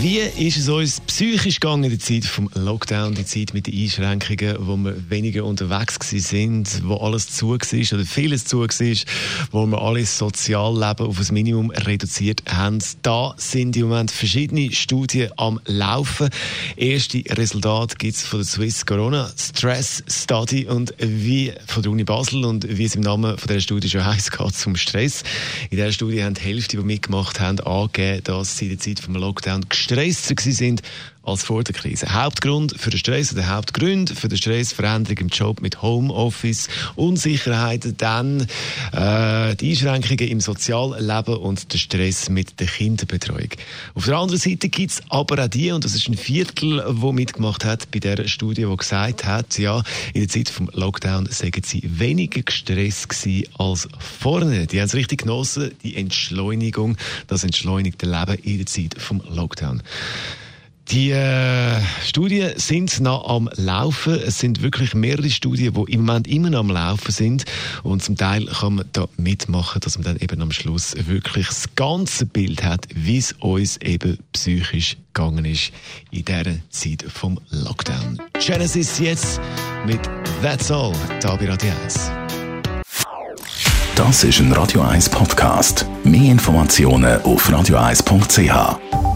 wie ist es uns psychisch gegangen in der Zeit vom Lockdown, die Zeit mit den Einschränkungen, wo wir weniger unterwegs sind, wo alles zu war oder vieles zu war, wo wir alles Sozialleben auf ein Minimum reduziert haben? Da sind im Moment verschiedene Studien am Laufen. Erste Resultate gibt es von der Swiss Corona Stress Study und wie von der Uni Basel und wie es im Namen von der Studie schon heisst, geht es um Stress. In dieser Studie haben die Hälfte, die mitgemacht haben, angegeben, dass sie in der Zeit vom Lockdown gestresster sind als vor der Krise. Hauptgrund für den Stress oder Hauptgrund für den Stress, Veränderung im Job mit Homeoffice, Unsicherheiten, dann äh, die Einschränkungen im Sozialleben und der Stress mit der Kinderbetreuung. Auf der anderen Seite gibt es aber auch die, und das ist ein Viertel, wo mitgemacht hat bei der Studie, wo gesagt hat, ja, in der Zeit vom Lockdown sagen sie weniger gestresst gewesen als vorne. Die haben es richtig genossen, die Entschleunigung, das entschleunigte Leben in der Zeit vom Lockdown. Die äh, Studien sind noch am Laufen. Es sind wirklich mehrere Studien, die im Moment immer noch am Laufen sind. Und zum Teil kann man da mitmachen, dass man dann eben am Schluss wirklich das ganze Bild hat, wie es uns eben psychisch gegangen ist in dieser Zeit vom Lockdown. Genesis jetzt mit That's All, da bei Radio 1. Das ist ein Radio 1 Podcast. Mehr Informationen auf radio1.ch.